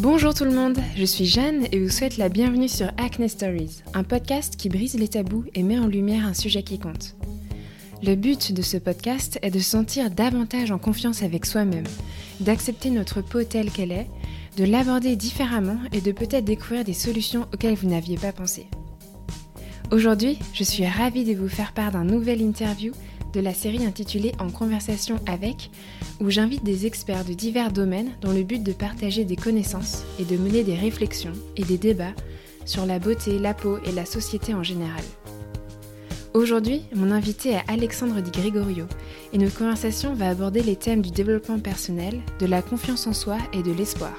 Bonjour tout le monde, je suis Jeanne et vous souhaite la bienvenue sur Acne Stories, un podcast qui brise les tabous et met en lumière un sujet qui compte. Le but de ce podcast est de se sentir davantage en confiance avec soi-même, d'accepter notre peau telle qu'elle est, de l'aborder différemment et de peut-être découvrir des solutions auxquelles vous n'aviez pas pensé. Aujourd'hui, je suis ravie de vous faire part d'un nouvel interview de la série intitulée En conversation avec, où j'invite des experts de divers domaines dans le but de partager des connaissances et de mener des réflexions et des débats sur la beauté, la peau et la société en général. Aujourd'hui, mon invité est Alexandre Di Gregorio et notre conversation va aborder les thèmes du développement personnel, de la confiance en soi et de l'espoir.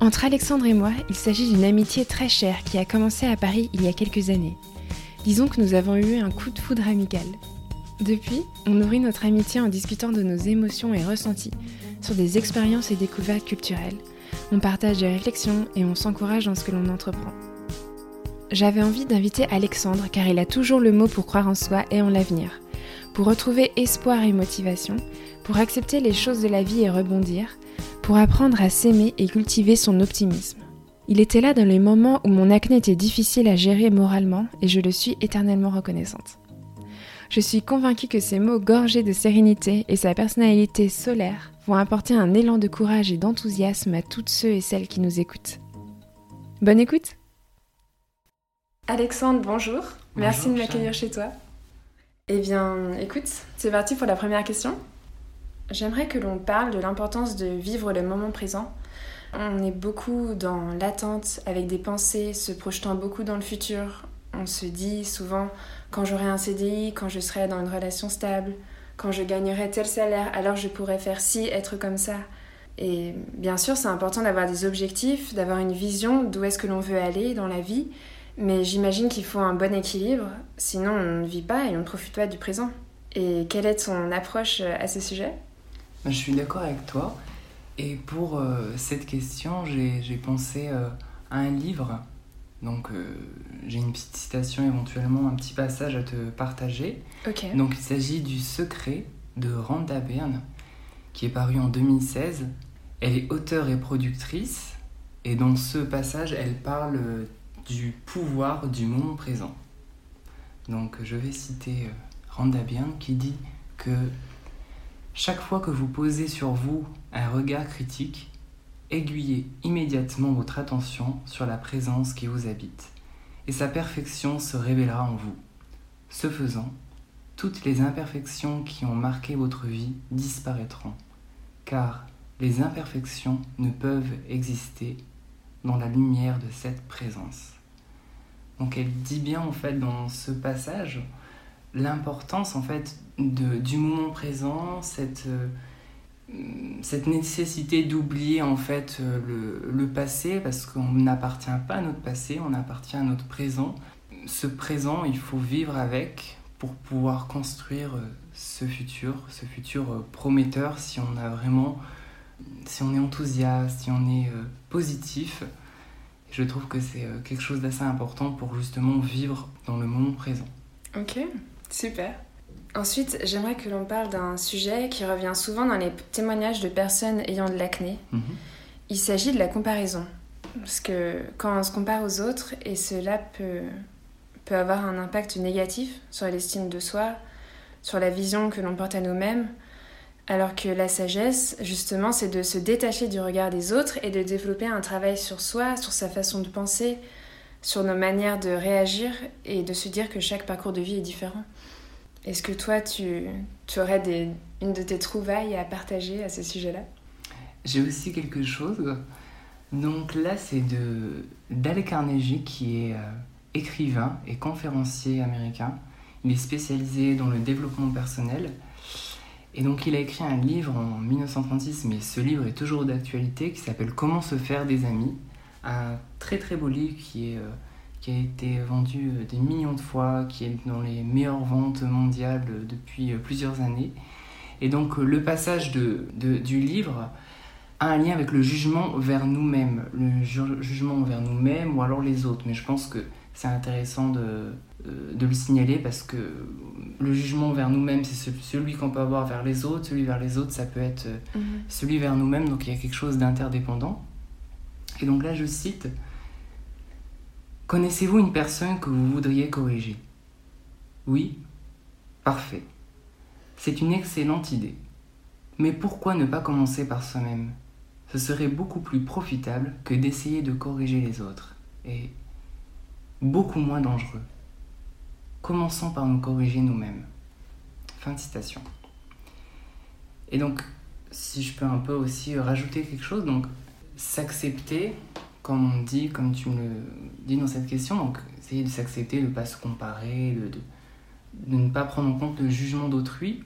Entre Alexandre et moi, il s'agit d'une amitié très chère qui a commencé à Paris il y a quelques années. Disons que nous avons eu un coup de foudre amical. Depuis, on nourrit notre amitié en discutant de nos émotions et ressentis sur des expériences et découvertes culturelles. On partage des réflexions et on s'encourage dans ce que l'on entreprend. J'avais envie d'inviter Alexandre car il a toujours le mot pour croire en soi et en l'avenir, pour retrouver espoir et motivation, pour accepter les choses de la vie et rebondir, pour apprendre à s'aimer et cultiver son optimisme. Il était là dans les moments où mon acné était difficile à gérer moralement et je le suis éternellement reconnaissante. Je suis convaincue que ses mots gorgés de sérénité et sa personnalité solaire vont apporter un élan de courage et d'enthousiasme à toutes ceux et celles qui nous écoutent. Bonne écoute Alexandre, bonjour. Merci de m'accueillir chez toi. Eh bien, écoute, c'est parti pour la première question. J'aimerais que l'on parle de l'importance de vivre le moment présent on est beaucoup dans l'attente avec des pensées, se projetant beaucoup dans le futur. On se dit souvent quand j'aurai un CDI, quand je serai dans une relation stable, quand je gagnerai tel salaire, alors je pourrai faire ci, être comme ça. Et bien sûr, c'est important d'avoir des objectifs, d'avoir une vision d'où est-ce que l'on veut aller dans la vie, mais j'imagine qu'il faut un bon équilibre, sinon on ne vit pas et on ne profite pas du présent. Et quelle est ton approche à ce sujet? Je suis d'accord avec toi. Et pour euh, cette question, j'ai pensé euh, à un livre. Donc, euh, j'ai une petite citation, éventuellement un petit passage à te partager. Donc, il s'agit du Secret de Randa Byrne, qui est paru en 2016. Elle est auteure et productrice. Et dans ce passage, elle parle du pouvoir du moment présent. Donc, je vais citer Randa Byrne qui dit que chaque fois que vous posez sur vous un regard critique, aiguillez immédiatement votre attention sur la présence qui vous habite, et sa perfection se révélera en vous. Ce faisant, toutes les imperfections qui ont marqué votre vie disparaîtront, car les imperfections ne peuvent exister dans la lumière de cette présence. Donc elle dit bien en fait dans ce passage l'importance en fait de, du moment présent, cette, euh, cette nécessité d'oublier en fait euh, le, passé parce qu'on n'appartient pas à notre passé, on appartient à notre présent. Ce présent, il faut vivre avec pour pouvoir construire euh, ce futur, ce futur prometteur si on a vraiment, si on est enthousiaste, si on est positif. Je trouve que c'est quelque chose d'assez important pour justement vivre dans le moment présent. Ok, super. Ensuite, j'aimerais que l'on parle d'un sujet qui revient souvent dans les témoignages de personnes ayant de l'acné. Mhm. Il s'agit de la comparaison. Parce que quand on se compare aux autres, et cela peut, peut avoir un impact négatif sur l'estime de soi, sur la vision que l'on porte à nous-mêmes, alors que la sagesse, justement, c'est de se détacher du regard des autres et de développer un travail sur soi, sur sa façon de penser, sur nos manières de réagir et de se dire que chaque parcours de vie est différent. Est-ce que toi, tu, aurais une de tes trouvailles à partager à ce sujet-là? J'ai aussi quelque chose. Donc là, c'est de Dale Carnegie, qui est euh, écrivain et conférencier américain. Il est spécialisé dans le développement personnel. Et donc il a écrit un livre en 1936, mais ce livre est toujours d'actualité, qui s'appelle Comment se faire des amis. Un très très beau livre qui est... Euh, qui a été vendu euh, des millions de fois, qui est dans les meilleures ventes mondiales euh, depuis euh, plusieurs années. Et donc le passage de, du livre a un lien avec le jugement vers nous-mêmes, le jugement vers nous-mêmes ou alors les autres. Mais je pense que c'est intéressant de, de, le signaler parce que le jugement vers nous-mêmes, c'est celui qu'on peut avoir vers les autres, celui vers les autres, ça peut être mhm. celui vers nous-mêmes, donc il y a quelque chose d'interdépendant. Et donc là, je cite Connaissez-vous une personne que vous voudriez corriger? Oui? Parfait. C'est une excellente idée. Mais pourquoi ne pas commencer par soi-même? Ce serait beaucoup plus profitable que d'essayer de corriger les autres. Et beaucoup moins dangereux. Commençons par nous corriger nous-mêmes. Fin de citation. Et donc, si je peux un peu aussi rajouter quelque chose, donc s'accepter, comme on dit, comme tu me le dis dans cette question, donc essayer de s'accepter, de ne pas se comparer, de, de, ne pas prendre en compte le jugement d'autrui.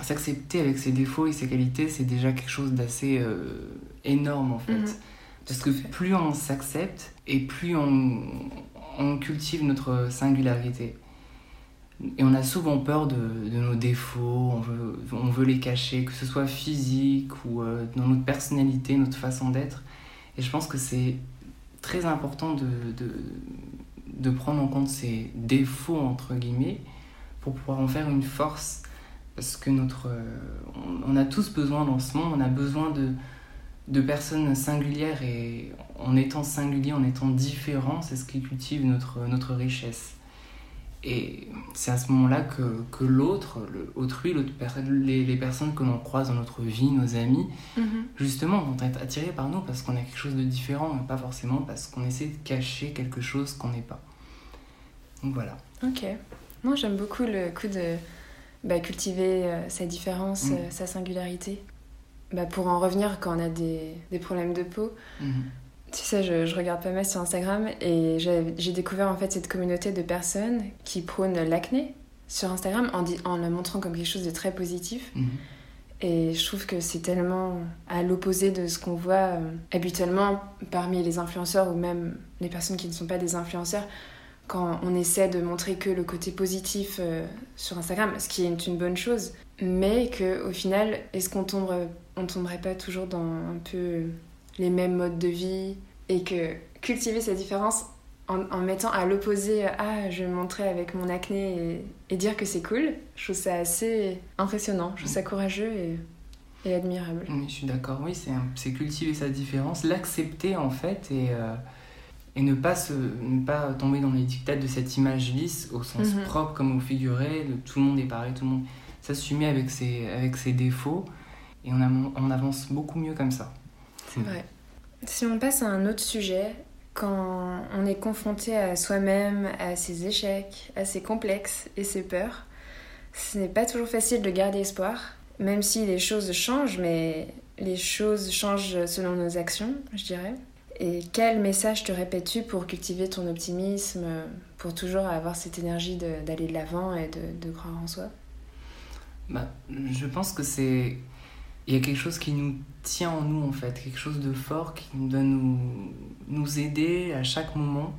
S'accepter avec ses défauts et ses qualités, c'est déjà quelque chose d'assez euh, énorme en fait. Mhm. Parce que plus on s'accepte et plus on, on, cultive notre singularité. Et on a souvent peur de, de, nos défauts, on veut, on veut les cacher, que ce soit physique ou euh, dans notre personnalité, notre façon d'être. Et je pense que c'est très important de, prendre en compte ces défauts, entre guillemets, pour pouvoir en faire une force. Parce que notre, on, a tous besoin dans ce monde, on a besoin de, personnes singulières et en étant singulier, en étant différent, c'est ce qui cultive notre richesse. Et c'est à ce moment-là que, que l'autre, autrui, les, les, personnes que l'on croise dans notre vie, nos amis, mhm. justement, vont être attirés par nous parce qu'on a quelque chose de différent, mais pas forcément parce qu'on essaie de cacher quelque chose qu'on n'est pas. Donc voilà. Ok. Moi, j'aime beaucoup le coup de bah, cultiver euh, sa différence, mm. euh, sa singularité. Bah, pour en revenir quand on a des, des problèmes de peau, mm-hmm. Tu sais, je, je, regarde pas mal sur Instagram et j'ai découvert en fait cette communauté de personnes qui prônent l'acné sur Instagram en, en la montrant comme quelque chose de très positif. Mhm. Et je trouve que c'est tellement à l'opposé de ce qu'on voit euh, habituellement parmi les influenceurs ou même les personnes qui ne sont pas des influenceurs quand on essaie de montrer que le côté positif euh, sur Instagram, ce qui est une bonne chose, mais que au final, est-ce qu'on tombe, on tomberait pas toujours dans un peu les mêmes modes de vie et que cultiver ces différences en, mettant à l'opposé ah je vais me montrer avec mon acné et, dire que c'est cool je trouve ça assez impressionnant je trouve ça courageux et, et admirable oui je suis d'accord oui c'est cultiver sa différence l'accepter en fait et euh, et ne pas, se, ne pas tomber dans les dictates de cette image lisse au sens mhm. propre comme au figuré, de tout le monde est pareil, tout le monde s'assumer avec ses, avec ses défauts et on, on avance beaucoup mieux comme ça. C'est vrai. Si on passe à un autre sujet, quand on est confronté à soi-même, à ses échecs, à ses complexes et ses peurs, ce n'est pas toujours facile de garder espoir, même si les choses changent, mais les choses changent selon nos actions, je dirais. Et quel message te répètes-tu pour cultiver ton optimisme, pour toujours avoir cette énergie d'aller de l'avant et de, de, croire en soi? Bah, Je pense que c'est il y a quelque chose qui nous tient en nous en fait, quelque chose de fort qui nous doit nous, nous aider à chaque moment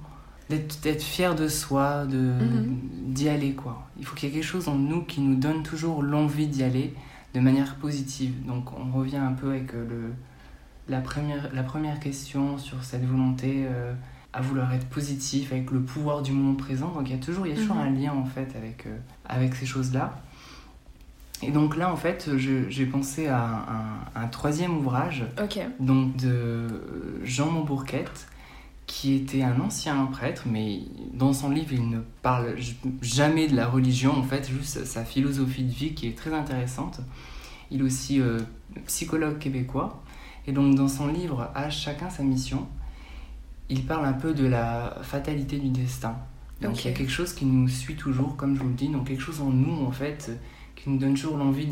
d'être fier de soi, de mhm. d'y aller quoi. Il faut qu'il y ait quelque chose en nous qui nous donne toujours l'envie d'y aller de manière positive. Donc on revient un peu avec euh, le la première la première question sur cette volonté euh, à vouloir être positif avec le pouvoir du moment présent. Donc il y a toujours il y a toujours mhm. un lien en fait avec euh, avec ces choses là. Et donc là, en fait, j'ai pensé à un, troisième ouvrage donc de Jean Montbourquette, qui était un ancien prêtre, mais dans son livre, il ne parle jamais de la religion, en fait, juste sa philosophie de vie qui est très intéressante. Il est aussi euh, psychologue québécois. Et donc, dans son livre À chacun sa mission, il parle un peu de la fatalité du destin. Donc, il y a quelque chose qui nous suit toujours, comme je vous le dis, donc quelque chose en nous, en fait qui nous donne toujours l'envie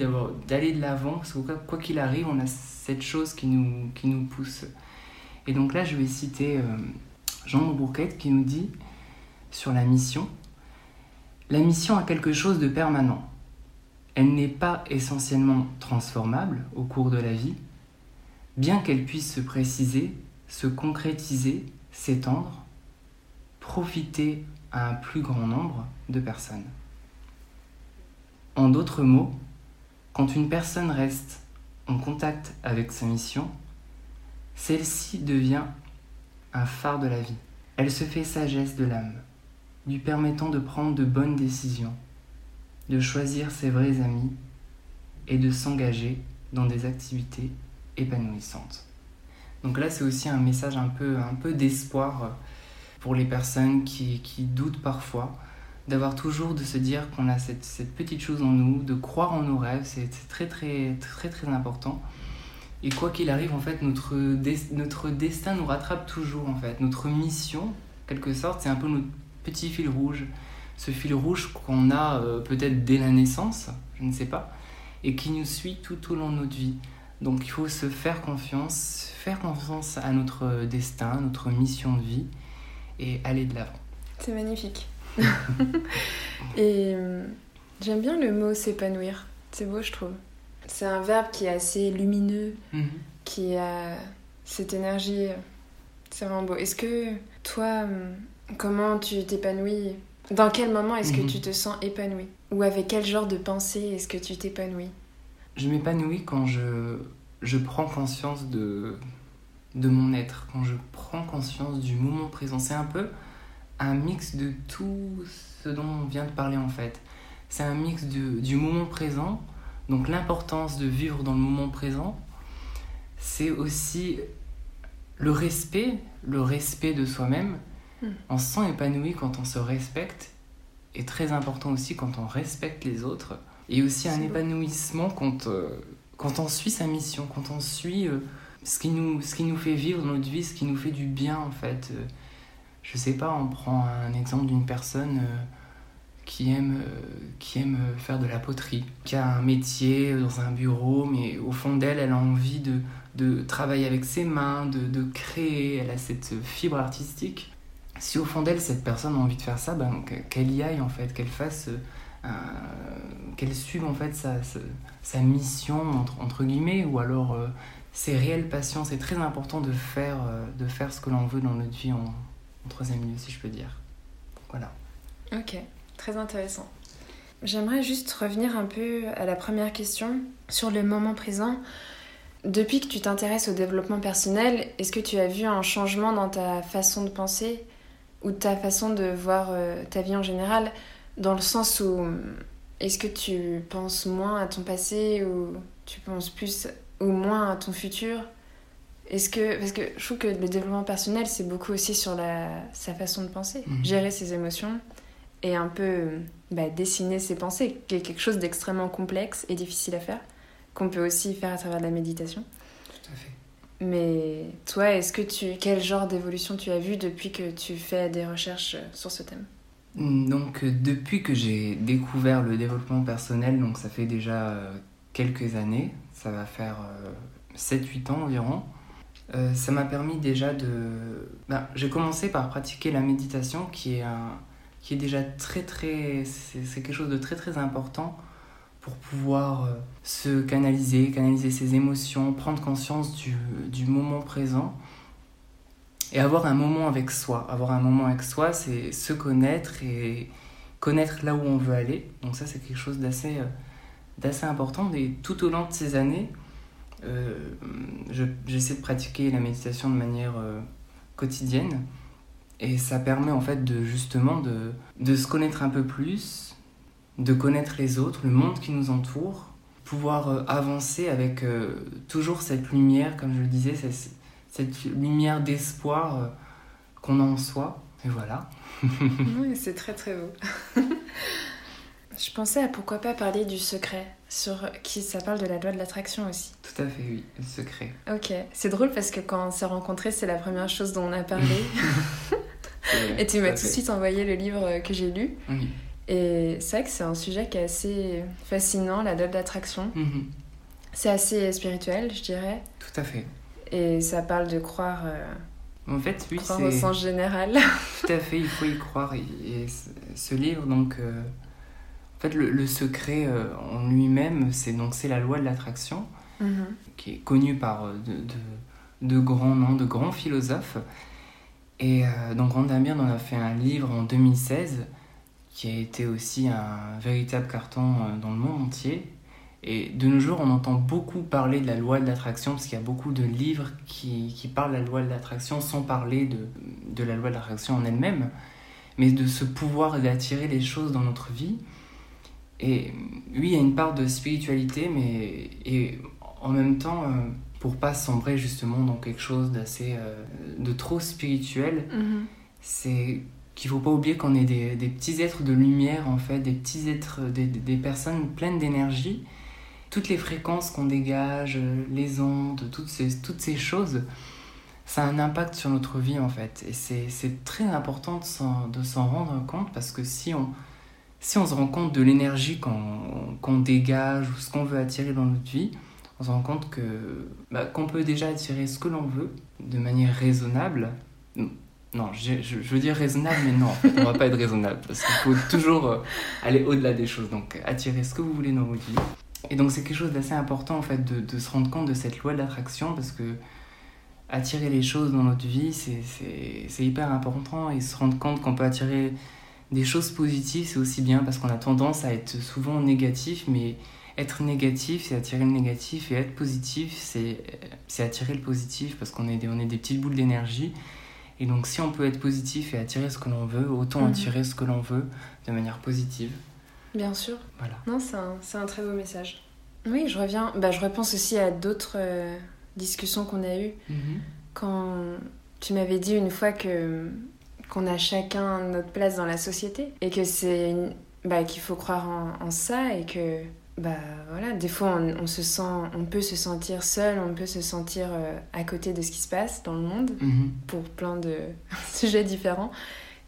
d'aller de l'avant, parce que quoi qu'il arrive, on a cette chose qui nous, qui nous pousse. Et donc là, je vais citer euh, Jean Bourquette qui nous dit sur la mission, la mission a quelque chose de permanent. Elle n'est pas essentiellement transformable au cours de la vie, bien qu'elle puisse se préciser, se concrétiser, s'étendre, profiter à un plus grand nombre de personnes. En d'autres mots, quand une personne reste en contact avec sa mission, celle-ci devient un phare de la vie. Elle se fait sagesse de l'âme, lui permettant de prendre de bonnes décisions, de choisir ses vrais amis et de s'engager dans des activités épanouissantes. Donc là, c'est aussi un message un peu, d'espoir pour les personnes qui doutent parfois, d'avoir toujours de se dire qu'on a cette, petite chose en nous, de croire en nos rêves, c'est très très très très important. Et quoi qu'il arrive, en fait, notre, notre destin nous rattrape toujours, en fait. Notre mission, quelque sorte, c'est un peu notre petit fil rouge. Ce fil rouge qu'on a euh, peut-être dès la naissance, je ne sais pas, et qui nous suit tout au long de notre vie. Donc il faut se faire confiance, faire confiance à notre destin, notre mission de vie, et aller de l'avant. C'est magnifique. et euh, j'aime bien le mot s'épanouir. C'est beau, je trouve. C'est un verbe qui est assez lumineux, Mhm. qui a cette énergie. C'est vraiment beau. Est-ce que toi, hum, comment tu t'épanouis? Dans quel moment est-ce que Mhm. tu te sens épanoui? Ou avec quel genre de pensée est-ce que tu t'épanouis? Je m'épanouis quand je, je prends conscience de, de mon être, quand je prends conscience du moment présent. C'est un peu un mix de tout ce dont on vient de parler en fait. C'est un mix de, du moment présent, donc l'importance de vivre dans le moment présent. C'est aussi le respect, le respect de soi-même. Mm. On se sent épanoui quand on se respecte, et très important aussi quand on respecte les autres. Et aussi un beau. épanouissement quand, euh, quand on suit sa mission, quand on suit euh, ce, qui nous, ce qui nous fait vivre notre vie, ce qui nous fait du bien en fait. Euh, je sais pas, on prend un exemple d'une personne euh, qui, aime, euh, qui aime euh, faire de la poterie, qui a un métier dans un bureau, mais au fond d'elle, elle a envie de, de travailler avec ses mains, de, de créer, elle a cette fibre artistique. Si au fond d'elle, cette personne a envie de faire ça, ben, que- qu'elle y aille en fait, qu'elle fasse, qu'elle suive en fait sa, sa, mission entre, guillemets, ou alors ses réelles passions. C'est très important de faire, de faire ce que l'on veut dans notre vie troisième lieu, si je peux dire. Voilà. Ok, très intéressant. J'aimerais juste revenir un peu à la première question sur le moment présent. Depuis que tu t'intéresses au développement personnel, est-ce que tu as vu un changement dans ta façon de penser ou ta façon de voir euh, ta vie en général Dans le sens où est-ce que tu penses moins à ton passé ou tu penses plus ou moins à ton futur? Est-ce que parce que je trouve que le développement personnel c'est beaucoup aussi sur la sa façon de penser, Mhm. gérer ses émotions et un peu bah, dessiner ses pensées, qui est quelque chose d'extrêmement complexe et difficile à faire, qu'on peut aussi faire à travers de la méditation. Tout à fait. Mais toi, est-ce que tu quel genre d'évolution tu as vu depuis que tu fais des recherches euh, sur ce thème? Donc euh, depuis que j'ai découvert le développement personnel, donc ça fait déjà euh, quelques années, ça va faire euh, 7-8 ans environ, euh, ça m'a permis déjà de... Ben, j'ai commencé par pratiquer la méditation qui est, un, qui est déjà très très... C'est quelque chose de très très important pour pouvoir euh, se canaliser, canaliser ses émotions, prendre conscience du, du moment présent et avoir un moment avec soi. Avoir un moment avec soi, c'est se connaître et connaître là où on veut aller. Donc ça, c'est quelque chose d'assez euh, d'assez important. Et tout au long de ces années, euh, je- j'essaie de pratiquer la méditation de manière euh, quotidienne. Et ça permet en fait de justement de, de se connaître un peu plus, de connaître les autres, le monde qui nous entoure, pouvoir euh, avancer avec toujours cette lumière, comme je le disais, cette lumière d'espoir qu'on a en soi. Et voilà. Oui, c'est très très beau. Je pensais à pourquoi pas parler du secret, sur qui ça parle de la loi de l'attraction aussi. Tout à fait, oui, le secret. Ok, c'est drôle parce que quand on s'est rencontrés, c'est la première chose dont on a parlé. Et tu m'as tout de suite envoyé le livre que j'ai lu. Oui. Et c'est vrai que c'est un sujet qui est assez fascinant, la loi de l'attraction. Mhm. C'est assez spirituel, je dirais. Tout à fait. Et ça parle de croire, euh, En fait, oui, croire au sens général. tout à fait, il faut y croire. Et, ce livre, donc, euh, en fait, le, le secret euh, en lui-même, c'est donc c'est la loi de l'attraction, Mhm. qui est connue par euh, de, de, de grands noms, de grands philosophes. Et euh, donc, Randa Byrne en a fait un livre en 2016 qui a été aussi un véritable carton dans le monde entier. Et de nos jours, on entend beaucoup parler de la loi de l'attraction, parce qu'il y a beaucoup de livres qui, qui parlent de la loi de l'attraction sans parler de, de la loi de l'attraction en elle-même, mais de ce pouvoir d'attirer les choses dans notre vie. Et oui, il y a une part de spiritualité, mais et en même temps, euh, pour pas sombrer justement dans quelque chose d'assez euh, de trop spirituel Mhm. c'est qu'il faut pas oublier qu'on est des, des petits êtres de lumière en fait des petits êtres des, personnes pleines d'énergie toutes les fréquences qu'on dégage les ondes toutes ces toutes ces choses ça a un impact sur notre vie en fait et c'est très important de s'en rendre compte parce que si on si on se rend compte de l'énergie qu'on dégage ou ce qu'on veut attirer dans notre vie, on se rend compte bah, qu'on peut déjà attirer ce que l'on veut de manière raisonnable. Non, je, veux dire raisonnable, mais non, en fait, on va pas être raisonnable parce qu'il faut toujours euh, aller au-delà des choses. Donc, attirer ce que vous voulez dans votre vie. Et donc, c'est quelque chose d'assez important en fait de, de se rendre compte de cette loi de l'attraction parce que attirer les choses dans notre vie, c'est hyper important et se rendre compte qu'on peut attirer des choses positives, c'est aussi bien parce qu'on a tendance à être souvent négatif, mais être négatif, c'est attirer le négatif, et être positif, c'est attirer le positif parce qu'on est, des- on est des petites boules d'énergie. Et donc, si on peut être positif et attirer ce que l'on veut, autant Mhm. attirer ce que l'on veut de manière positive. Bien sûr. Voilà. Non, c'est un, un très beau message. Oui, je reviens. Bah, je repense aussi à d'autres euh, discussions qu'on a eues. Quand tu m'avais dit une fois que qu'on a chacun notre place dans la société et que c'est une- bah, qu'il faut croire en, en ça et que bah voilà des fois on, on se sent on peut se sentir seul on peut se sentir euh, à côté de ce qui se passe dans le monde Mhm. pour plein de sujets différents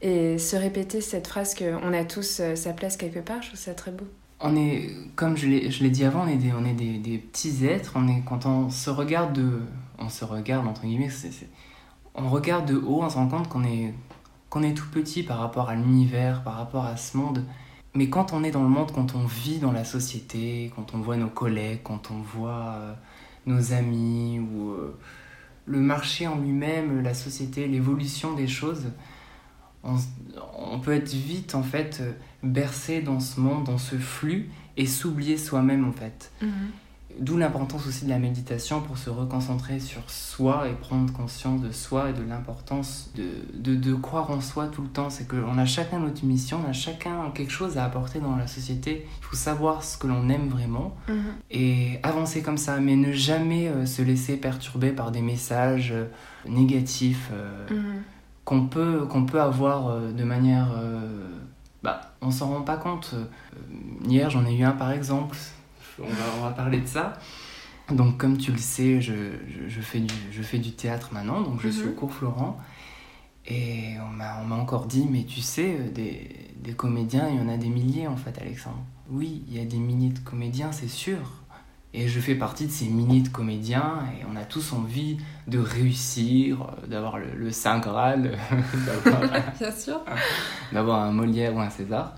et se répéter cette phrase que on a tous euh, sa place quelque part je trouve ça très beau On est, comme je l'ai dit avant, on est, des, on est des, des petits êtres. On est, quand on se regarde de. On se regarde, entre guillemets, c'est- on regarde de haut, on se rend compte qu'on est, qu'on est tout petit par rapport à l'univers, par rapport à ce monde. Mais quand on est dans le monde, quand on vit dans la société, quand on voit nos collègues, quand on voit euh, nos amis, ou euh, le marché en lui-même, la société, l'évolution des choses, on, peut être vite en fait euh, bercé dans ce monde, dans ce flux, et s'oublier soi-même en fait. D'où l'importance aussi de la méditation pour se reconcentrer sur soi et prendre conscience de soi et de l'importance de, de, de croire en soi tout le temps. C'est qu'on a chacun notre mission, on a chacun quelque chose à apporter dans la société. Il faut savoir ce que l'on aime vraiment Mhm. et avancer comme ça, mais ne jamais euh, se laisser perturber par des messages euh, négatifs. euh, Mhm. qu'on peut, qu'on peut avoir de manière... bah, on s'en rend pas compte. Hier, j'en ai eu un par exemple. On va, on va parler de ça. Donc, comme tu le sais, je, je, je fais, du, je fais du théâtre maintenant, donc je suis Mhm. au cours Florent. Et on m'a encore dit, mais tu sais, euh, des, des comédiens, il y en a des milliers en fait, Alexandre. Oui, il y a des milliers de comédiens, c'est sûr. Et je fais partie de ces milliers de comédiens, et on a tous envie de réussir, euh, d'avoir le, le Saint Graal, sûr d'avoir un Molière ou un César.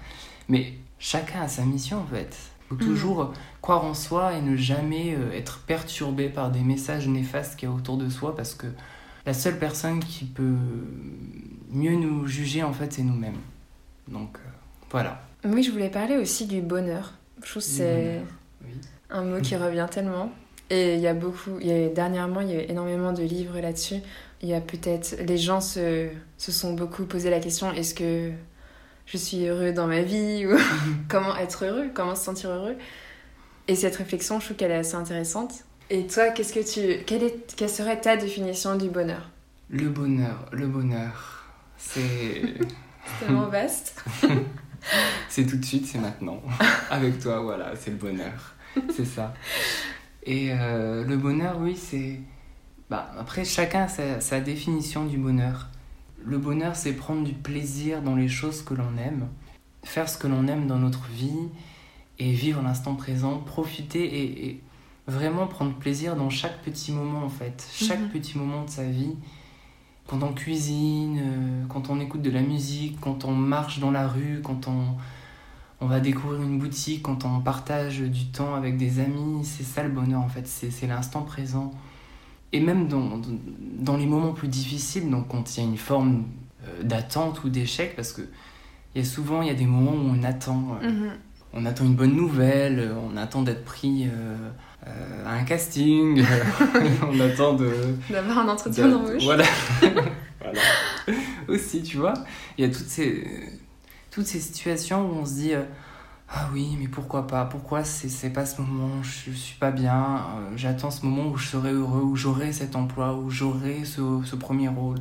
Mais chacun a sa mission en fait. Faut toujours croire en soi et ne jamais euh, être perturbé par des messages néfastes qu'il y a autour de soi parce que la seule personne qui peut mieux nous juger en fait c'est nous-mêmes. Donc euh, voilà. oui je voulais parler aussi du bonheur je trouve que c'est oui. un mot qui revient tellement. Et il y a beaucoup, il y a, dernièrement, il y a eu énormément de livres là-dessus. Il y a peut-être, les gens se, se sont beaucoup posé la question est-ce que je suis heureux dans ma vie ou comment être heureux, comment se sentir heureux. Et cette réflexion, je trouve qu'elle est assez intéressante. Et toi, qu'est-ce que tu, quelle, est, quelle serait ta définition du bonheur? Le bonheur, le bonheur, c'est C'est tellement vaste. c'est tout de suite, c'est maintenant. Avec toi, voilà, c'est le bonheur. C'est ça. Et euh, le bonheur, oui, c'est. Bah, après, chacun a sa, sa définition du bonheur. Le bonheur, c'est prendre du plaisir dans les choses que l'on aime, faire ce que l'on aime dans notre vie et vivre l'instant présent, profiter et, et vraiment prendre plaisir dans chaque petit moment en fait, chaque Mhm. petit moment de sa vie. Quand on cuisine, euh, quand on écoute de la musique, quand on marche dans la rue, quand on, on va découvrir une boutique, quand on partage du temps avec des amis, c'est ça le bonheur en fait, c'est c'est l'instant présent. Et même dans, dans les moments plus difficiles, donc quand il y a une forme euh, d'attente ou d'échec, parce que il y a souvent il y a des moments où on attend, euh, Mhm. on attend une bonne nouvelle, euh, on attend d'être pris à un casting, on attend de, D'avoir un entretien de- d'embauche. Voilà. voilà. Aussi, tu vois, il y a toutes ces, toutes ces situations où on se dit ah oui, mais pourquoi pas? Pourquoi c'est pas ce moment? Je suis pas bien. euh, J'attends ce moment où je serai heureux, où j'aurai cet emploi, où j'aurai ce, ce premier rôle,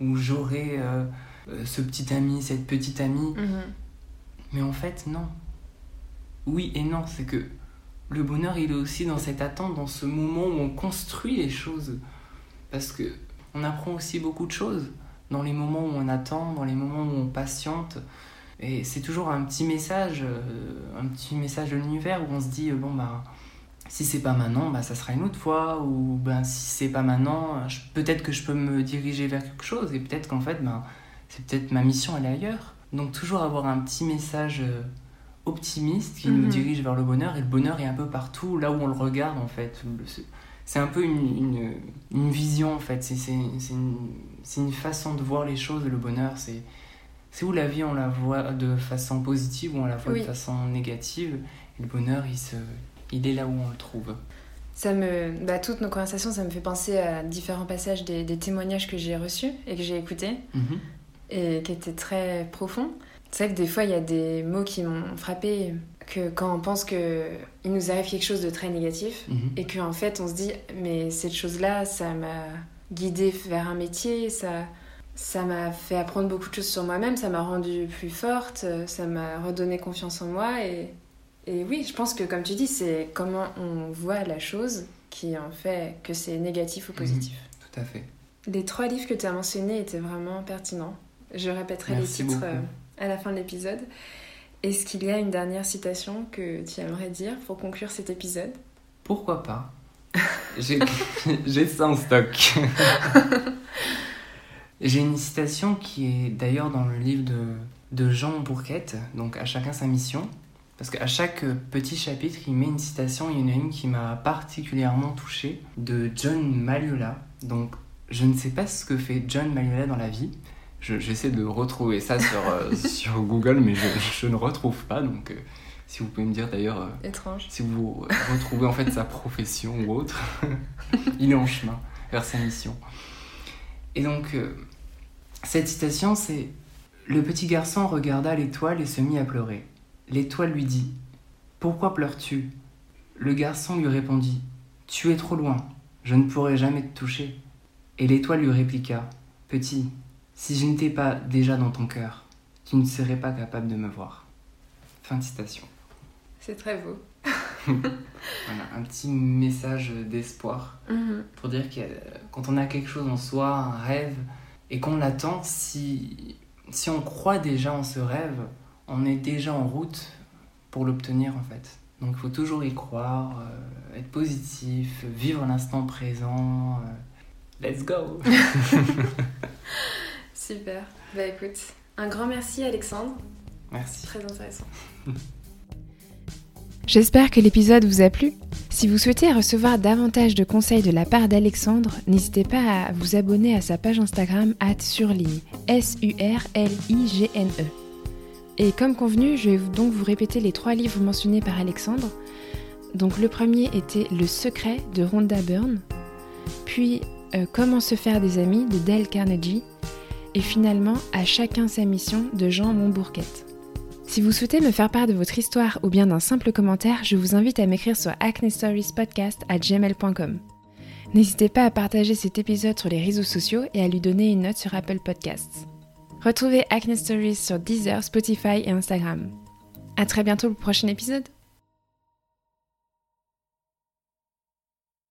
où j'aurai euh, euh, ce petit ami, cette petite amie. Mhm. Mais en fait, non. Oui et non, c'est que le bonheur, il est aussi dans cette attente, dans ce moment où on construit les choses. Parce que on apprend aussi beaucoup de choses dans les moments où on attend, dans les moments où on patiente. Et c'est toujours un petit message, euh, un petit message de l'univers où on se dit, euh, bon, bah, si c'est pas maintenant, bah, ça sera une autre fois. Ou ben, si c'est pas maintenant, peut-être que je peux me diriger vers quelque chose. Et peut-être qu'en fait, ben, c'est peut-être ma mission, elle est ailleurs. Donc toujours avoir un petit message euh, optimiste qui Mhm. nous dirige vers le bonheur. Et le bonheur est un peu partout, là où on le regarde, en fait. C'est- un peu une, une, une vision, en fait. C'est une, c'est une façon de voir les choses, le bonheur. C'est c'est où la vie, on la voit de façon positive ou on la voit Oui. de façon négative. Et le bonheur, il, se, il est là où on le trouve. Ça me, bah, toutes nos conversations, ça me fait penser à différents passages des, des témoignages que j'ai reçus et que j'ai écoutés Mhm. et qui étaient très profonds. C'est vrai que des fois, il y a des mots qui m'ont frappé que quand on pense que il nous arrive quelque chose de très négatif Mhm. et qu'en fait, on se dit mais cette chose-là, ça m'a guidée vers un métier, ça ça m'a fait apprendre beaucoup de choses sur moi-même, ça m'a rendue plus forte, ça m'a redonné confiance en moi et et oui, je pense que comme tu dis, c'est comment on voit la chose qui en fait que c'est négatif ou positif. Tout à fait. Les trois livres que tu as mentionnés étaient vraiment pertinents. Je répéterai Merci les titres beaucoup. euh, à la fin de l'épisode. Est-ce qu'il y a une dernière citation que tu aimerais dire pour conclure cet épisode? Pourquoi pas? J'ai ça en stock. J'ai une citation qui est d'ailleurs dans le livre de, de Jean Bourquette, donc à chacun sa mission. Parce qu'à chaque petit chapitre, il met une citation. Il y en a une qui m'a particulièrement touché, de John Maliola. Donc, je ne sais pas ce que fait John Maliola dans la vie. Je- J'essaie de retrouver ça sur, euh, sur Google, mais je, je ne retrouve pas. Donc, euh, si vous pouvez me dire d'ailleurs euh, Étrange. si vous retrouvez en fait sa profession ou autre, il est en chemin vers sa mission. Et donc, euh, cette citation, c'est Le petit garçon regarda l'étoile et se mit à pleurer. L'étoile lui dit Pourquoi pleures-tu? Le garçon lui répondit Tu es trop loin, je ne pourrai jamais te toucher. Et l'étoile lui répliqua Petit, si je n'étais pas déjà dans ton cœur, tu ne serais pas capable de me voir. Fin de citation. C'est très beau. Voilà, un petit message d'espoir Mhm. pour dire que quand on a quelque chose en soi, un rêve, et qu'on l'attend, si, si on croit déjà en ce rêve, on est déjà en route pour l'obtenir en fait. Donc il faut toujours y croire, euh, être positif, vivre l'instant présent. euh, let's go Super. Bah écoute, un grand merci Alexandre. Merci. Très intéressant. J'espère que l'épisode vous a plu. Si vous souhaitez recevoir davantage de conseils de la part d'Alexandre, n'hésitez pas à vous abonner à sa page Instagram surligne S-U-R-L-I-G-N-E. Et comme convenu, je vais donc vous répéter les trois livres mentionnés par Alexandre. Donc le premier était Le secret de Rhonda Byrne, puis euh, Comment se faire des amis de Dale Carnegie, et finalement À chacun sa mission de Jean Montbourquette. Si vous souhaitez me faire part de votre histoire ou bien d'un simple commentaire, je vous invite à m'écrire sur acnestoriespodcast@gmail.com. N'hésitez pas à partager cet épisode sur les réseaux sociaux et à lui donner une note sur Apple Podcasts. Retrouvez Acne Stories sur Deezer, Spotify et Instagram. À très bientôt pour le prochain épisode.